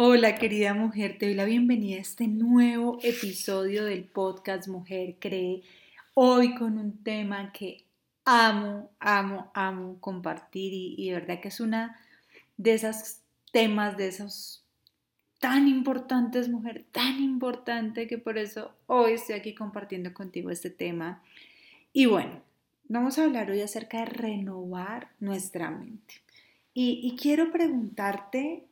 Hola querida mujer, te doy la bienvenida a este nuevo episodio del podcast Mujer Cree, hoy con un tema que amo, amo, amo compartir y, de verdad que es una de esos temas, de esos tan importantes, mujer, tan importante que por eso hoy estoy aquí compartiendo contigo este tema. Y bueno, vamos a hablar hoy acerca de renovar nuestra mente. Y, y quiero preguntarte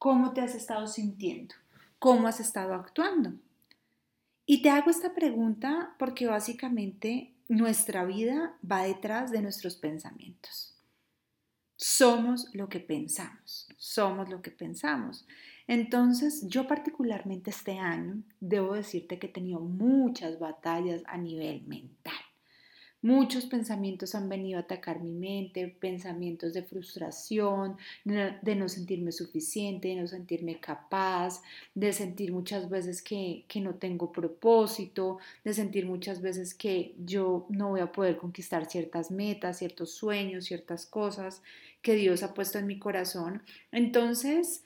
cómo te has estado sintiendo, cómo has estado actuando. Y te hago esta pregunta porque básicamente nuestra vida va detrás de nuestros pensamientos. Somos lo que pensamos, somos lo que pensamos. Entonces, yo particularmente este año debo decirte que he tenido muchas batallas a nivel mental. Muchos pensamientos han venido a atacar mi mente, pensamientos de frustración, de no sentirme suficiente, de no sentirme capaz, de sentir muchas veces que, que, no tengo propósito, de sentir muchas veces que yo no voy a poder conquistar ciertas metas, ciertos sueños, ciertas cosas que Dios ha puesto en mi corazón. Entonces,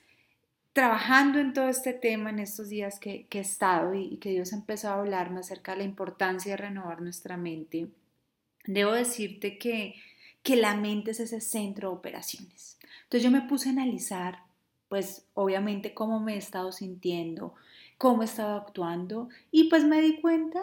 trabajando en todo este tema en estos días que, que he estado y, y que Dios ha empezado a hablarme acerca de la importancia de renovar nuestra mente, debo decirte que, que la mente es ese centro de operaciones. Entonces yo me puse a analizar, pues obviamente cómo me he estado sintiendo, cómo he estado actuando y pues me di cuenta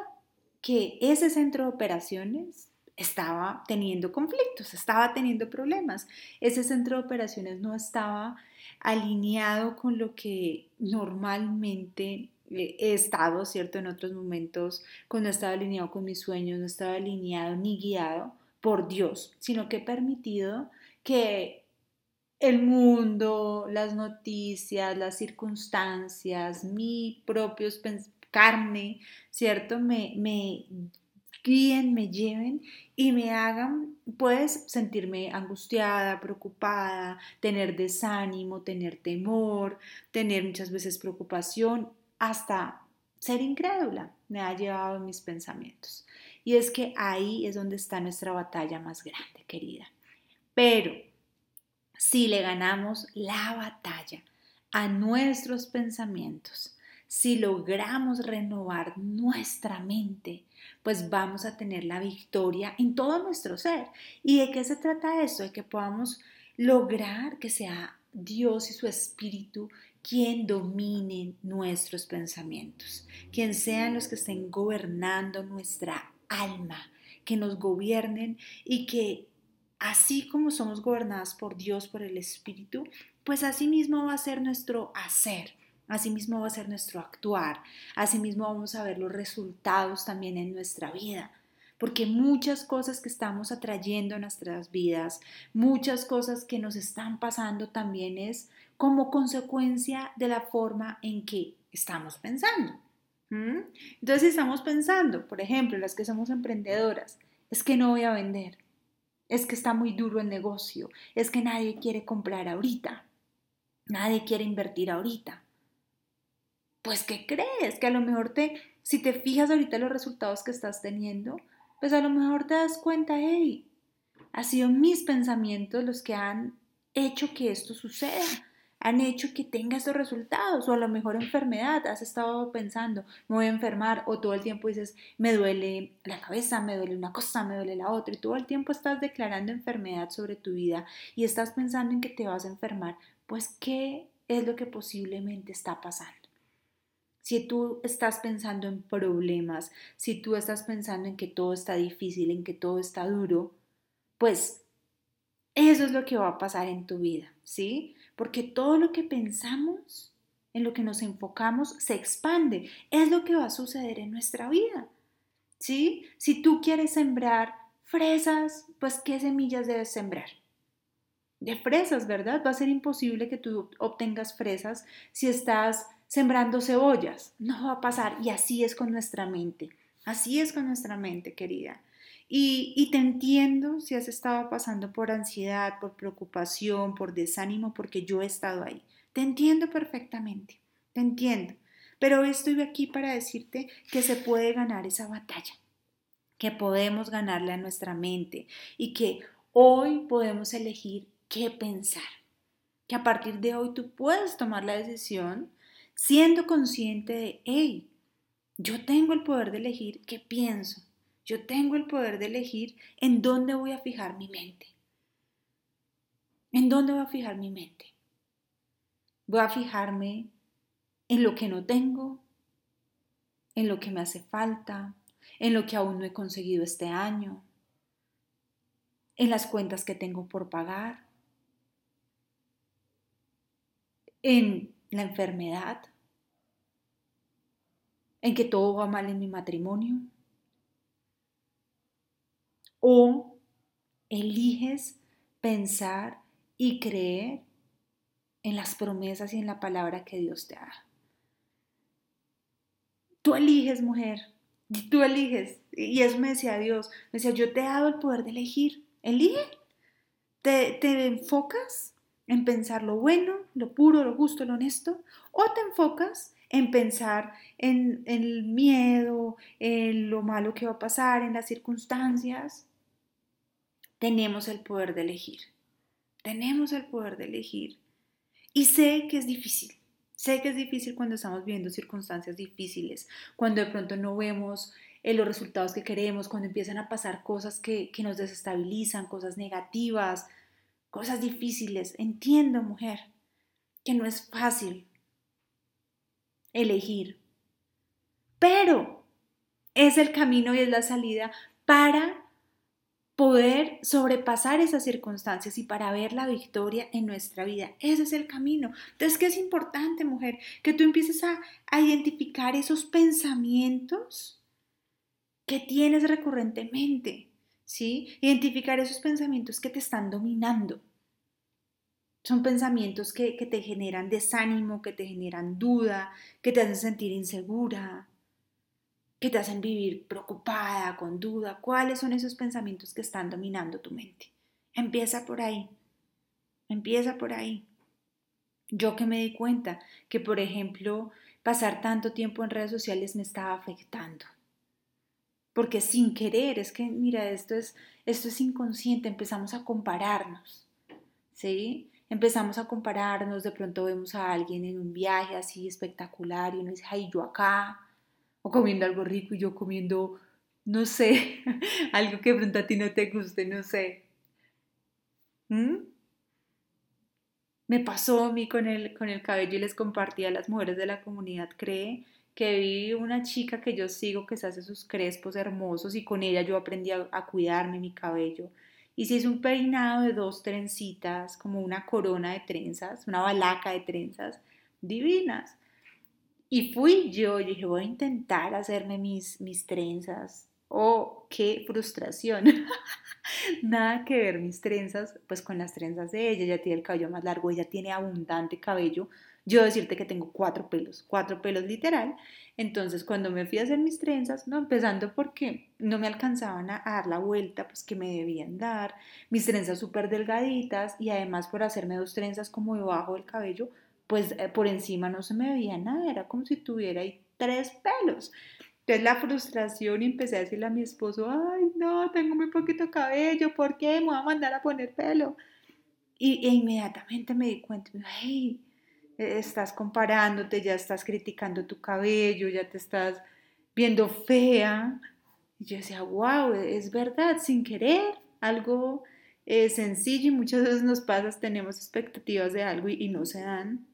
que ese centro de operaciones estaba teniendo conflictos, estaba teniendo problemas. Ese centro de operaciones no estaba alineado con lo que normalmente he estado, ¿cierto? En otros momentos, cuando he estado alineado con mis sueños, no estaba alineado ni guiado por Dios, sino que he permitido que el mundo, las noticias, las circunstancias, mi propio carne, ¿cierto? Me, me guíen, me lleven y me hagan, pues, sentirme angustiada, preocupada, tener desánimo, tener temor, tener muchas veces preocupación hasta ser incrédula me ha llevado mis pensamientos. Y es que ahí es donde está nuestra batalla más grande, querida. Pero si le ganamos la batalla a nuestros pensamientos, si logramos renovar nuestra mente, pues vamos a tener la victoria en todo nuestro ser. ¿Y de qué se trata eso? De que podamos lograr que sea Dios y su Espíritu quien domine nuestros pensamientos, quien sean los que estén gobernando nuestra alma, que nos gobiernen y que así como somos gobernadas por Dios, por el Espíritu, pues así mismo va a ser nuestro hacer, así mismo va a ser nuestro actuar, así mismo vamos a ver los resultados también en nuestra vida porque muchas cosas que estamos atrayendo a nuestras vidas, muchas cosas que nos están pasando también es como consecuencia de la forma en que estamos pensando. Entonces estamos pensando, por ejemplo, las que somos emprendedoras, es que no voy a vender, es que está muy duro el negocio, es que nadie quiere comprar ahorita, nadie quiere invertir ahorita. Pues, ¿qué crees? Que a lo mejor te, si te fijas ahorita los resultados que estás teniendo, pues a lo mejor te das cuenta, hey, ha sido mis pensamientos los que han hecho que esto suceda, han hecho que tenga estos resultados, o a lo mejor enfermedad, has estado pensando, me voy a enfermar, o todo el tiempo dices, me duele la cabeza, me duele una cosa, me duele la otra, y todo el tiempo estás declarando enfermedad sobre tu vida y estás pensando en que te vas a enfermar, pues ¿qué es lo que posiblemente está pasando? Si tú estás pensando en problemas, si tú estás pensando en que todo está difícil, en que todo está duro, pues eso es lo que va a pasar en tu vida, ¿sí? Porque todo lo que pensamos, en lo que nos enfocamos, se expande. Es lo que va a suceder en nuestra vida, ¿sí? Si tú quieres sembrar fresas, pues ¿qué semillas debes sembrar? De fresas, ¿verdad? Va a ser imposible que tú obtengas fresas si estás sembrando cebollas. No va a pasar. Y así es con nuestra mente. Así es con nuestra mente, querida. Y, te entiendo si has estado pasando por ansiedad, por preocupación, por desánimo, porque yo he estado ahí. Te entiendo perfectamente, te entiendo. Pero estoy aquí para decirte que se puede ganar esa batalla, que podemos ganarle a nuestra mente y que hoy podemos elegir qué pensar que a partir de hoy tú puedes tomar la decisión siendo consciente de, hey, yo tengo el poder de elegir qué pienso, yo tengo el poder de elegir en dónde voy a fijar mi mente. ¿En dónde voy a fijar mi mente? Voy a fijarme en lo que no tengo, en lo que me hace falta, en lo que aún no he conseguido este año, en las cuentas que tengo por pagar, en la enfermedad, en que todo va mal en mi matrimonio. O eliges pensar y creer en las promesas y en la palabra que Dios te da. Tú eliges, mujer, tú eliges. Y eso me decía Dios, me decía, yo te he dado el poder de elegir, elige. ¿Te, te enfocas en pensar lo bueno, lo puro, lo justo, lo honesto? ¿O te enfocas en pensar en, el miedo, en lo malo que va a pasar, en las circunstancias. Tenemos el poder de elegir. Tenemos el poder de elegir. Y sé que es difícil. Sé que es difícil cuando estamos viviendo circunstancias difíciles, cuando de pronto no vemos eh, los resultados que queremos, cuando empiezan a pasar cosas que nos desestabilizan, cosas negativas, cosas difíciles. Entiendo, mujer, que no es fácil elegir, pero es el camino y es la salida para poder sobrepasar esas circunstancias y para ver la victoria en nuestra vida. Ese es el camino. Entonces, ¿qué es importante, mujer? Que tú empieces a, a identificar esos pensamientos que tienes recurrentemente, ¿sí? Identificar esos pensamientos que te están dominando. Son pensamientos que, que te generan desánimo, que te generan duda, que te hacen sentir insegura, que te hacen vivir preocupada, con duda. ¿Cuáles son esos pensamientos que están dominando tu mente? Empieza por ahí. Empieza por ahí. Yo que me di cuenta que, por ejemplo, pasar tanto tiempo en redes sociales me estaba afectando. Porque sin querer, es que, mira, esto es, esto es inconsciente, empezamos a compararnos. ¿Sí? Empezamos a compararnos, de pronto vemos a alguien en un viaje así espectacular y uno dice, ay, yo acá, o comiendo algo rico y yo comiendo, no sé, algo que de pronto a ti no te guste, no sé. ¿Mm? Me pasó a mí con el, con el cabello y les compartí a las mujeres de la comunidad Cree que vi una chica que yo sigo que se hace sus crespos hermosos y con ella yo aprendí a, a cuidarme mi cabello. Y se hizo un peinado de dos trencitas, como una corona de trenzas, una balaca de trenzas divinas. Y fui yo, y dije, voy a intentar hacerme mis, mis trenzas. Oh, qué frustración. Nada que ver mis trenzas, pues con las trenzas de ella. Ella tiene el cabello más largo, ella tiene abundante cabello. Yo decirte que tengo cuatro pelos, cuatro pelos literal. Entonces, cuando me fui a hacer mis trenzas, no, empezando porque no me alcanzaban a, dar la vuelta, pues que me debían dar. Mis trenzas súper delgaditas y además por hacerme dos trenzas como debajo del cabello, pues eh, por encima no se me veía nada, era como si tuviera ahí tres pelos. Entonces la frustración y empecé a decirle a mi esposo, ay, no, tengo muy poquito cabello, ¿por qué me voy a mandar a poner pelo? Y e inmediatamente me di cuenta, ay, e, estás comparándote, ya estás criticando tu cabello, ya te estás viendo fea. Y yo decía, wow, es verdad, sin querer, algo eh, sencillo y muchas veces nos pasa, tenemos expectativas de algo y no se dan.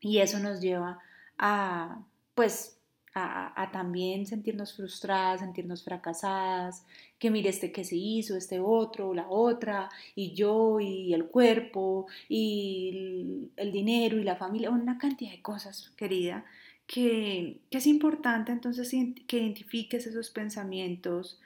Y eso nos lleva a, pues, a, también sentirnos frustradas, sentirnos fracasadas, que mire este que se hizo, este otro, la otra, y yo, y el cuerpo, y el, dinero, y la familia, una cantidad de cosas, querida, que, es importante entonces que identifiques esos pensamientos,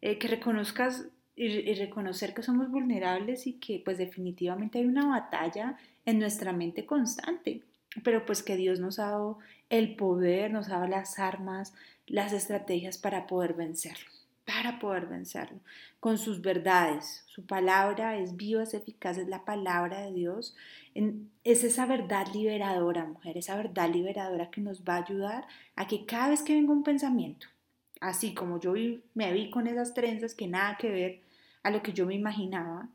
eh, que reconozcas y reconocer que somos vulnerables y que pues definitivamente hay una batalla en nuestra mente constante pero pues que Dios nos ha dado el poder, nos ha dado las armas, las estrategias para poder vencerlo, para poder vencerlo, con sus verdades. Su palabra es viva, es eficaz, es la palabra de Dios. Es esa verdad liberadora, mujer, esa verdad liberadora que nos va a ayudar a que cada vez que venga un pensamiento, así como yo me vi con esas trenzas que nada que ver a lo que yo me imaginaba,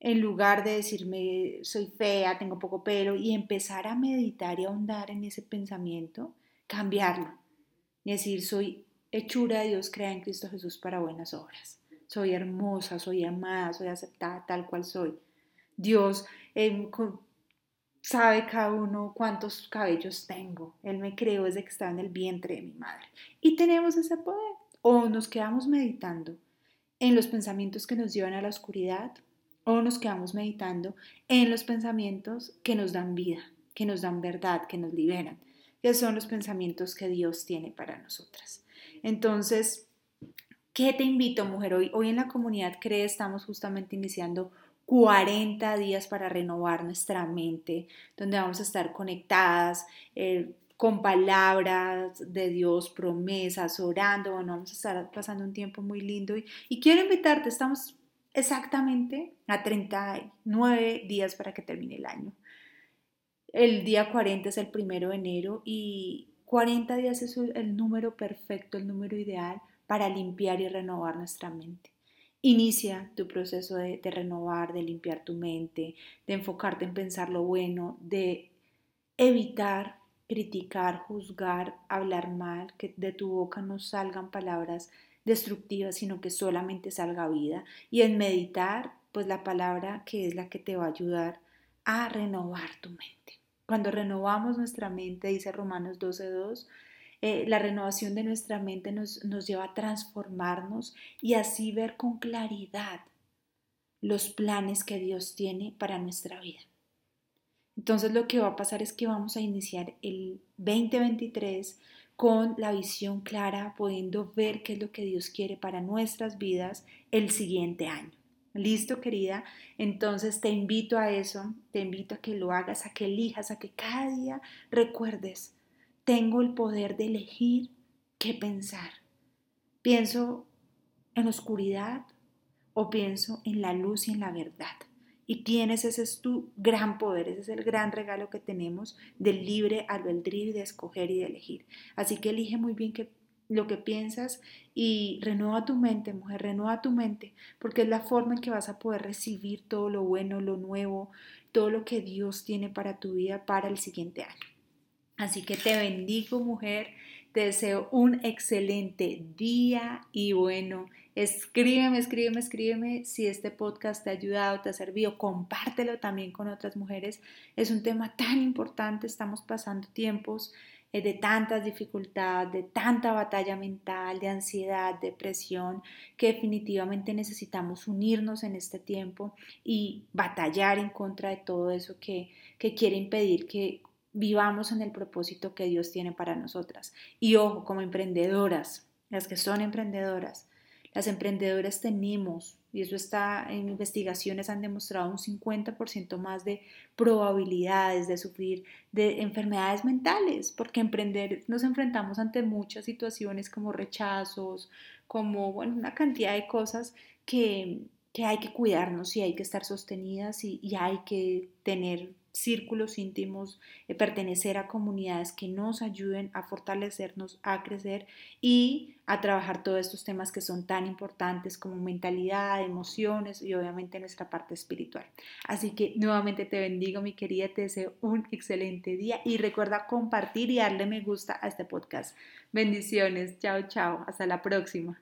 en lugar de decirme soy fea, tengo poco pelo, y empezar a meditar y ahondar en ese pensamiento, cambiarlo. Y decir, soy hechura de Dios, crea en Cristo Jesús para buenas obras. Soy hermosa, soy amada, soy aceptada tal cual soy. Dios eh, sabe cada uno cuántos cabellos tengo. Él me creó desde que estaba en el vientre de mi madre. Y tenemos ese poder. O nos quedamos meditando en los pensamientos que nos llevan a la oscuridad, o nos quedamos meditando en los pensamientos que nos dan vida, que nos dan verdad, que nos liberan, que son los pensamientos que Dios tiene para nosotras. Entonces, ¿qué te invito, mujer? Hoy, hoy en la comunidad CRE estamos justamente iniciando 40 días para renovar nuestra mente, donde vamos a estar conectadas eh, con palabras de Dios, promesas, orando. Vamos a estar pasando un tiempo muy lindo y, y quiero invitarte, estamos exactamente a 39 días para que termine el año. El día 40 es el primero de enero y 40 días es el número perfecto, el número ideal para limpiar y renovar nuestra mente. Inicia tu proceso de, renovar, de limpiar tu mente, de enfocarte en pensar lo bueno, de evitar criticar, juzgar, hablar mal, que de tu boca no salgan palabras destructivas, sino que solamente salga vida. Y en meditar, pues la palabra que es la que te va a ayudar a renovar tu mente. Cuando renovamos nuestra mente, dice Romanos 12.2, eh, la renovación de nuestra mente nos, nos lleva a transformarnos y así ver con claridad los planes que Dios tiene para nuestra vida. Entonces lo que va a pasar es que vamos a iniciar el 2023 con la visión clara, pudiendo ver qué es lo que Dios quiere para nuestras vidas el siguiente año. ¿Listo, querida? Entonces te invito a eso, te invito a que lo hagas, a que elijas, a que cada día recuerdes tengo el poder de elegir qué pensar. ¿Pienso en oscuridad o pienso en la luz y en la verdad? Y tienes, ese es tu gran poder, ese es el gran regalo que tenemos del libre albedrío y de escoger y de elegir. Así que elige muy bien lo que piensas y renueva tu mente, mujer, renueva tu mente, porque es la forma en que vas a poder recibir todo lo bueno, lo nuevo, todo lo que Dios tiene para tu vida para el siguiente año. Así que te bendigo, mujer. Deseo un excelente día y bueno, escríbeme, escríbeme, escríbeme si este podcast te ha ayudado, te ha servido, compártelo también con otras mujeres. Es un tema tan importante, estamos pasando tiempos eh, de tantas dificultades, de tanta batalla mental, de ansiedad, depresión, que definitivamente necesitamos unirnos en este tiempo y batallar en contra de todo eso que, que quiere impedir que vivamos en el propósito que Dios tiene para nosotras. Y ojo, como emprendedoras, las que son emprendedoras, las emprendedoras tenemos, y eso está en investigaciones, han demostrado un 50% más de probabilidades de sufrir de enfermedades mentales, porque emprender nos enfrentamos ante muchas situaciones como rechazos, como bueno, una cantidad de cosas que, que hay que cuidarnos y hay que estar sostenidas y, y hay que tener círculos íntimos, eh, pertenecer a comunidades que nos ayuden a fortalecernos, a crecer y a trabajar todos estos temas que son tan importantes como mentalidad, emociones y obviamente nuestra parte espiritual. Así que nuevamente te bendigo, mi querida, te deseo un excelente día y recuerda compartir y darle me gusta a este podcast. Bendiciones, chao, chao, hasta la próxima.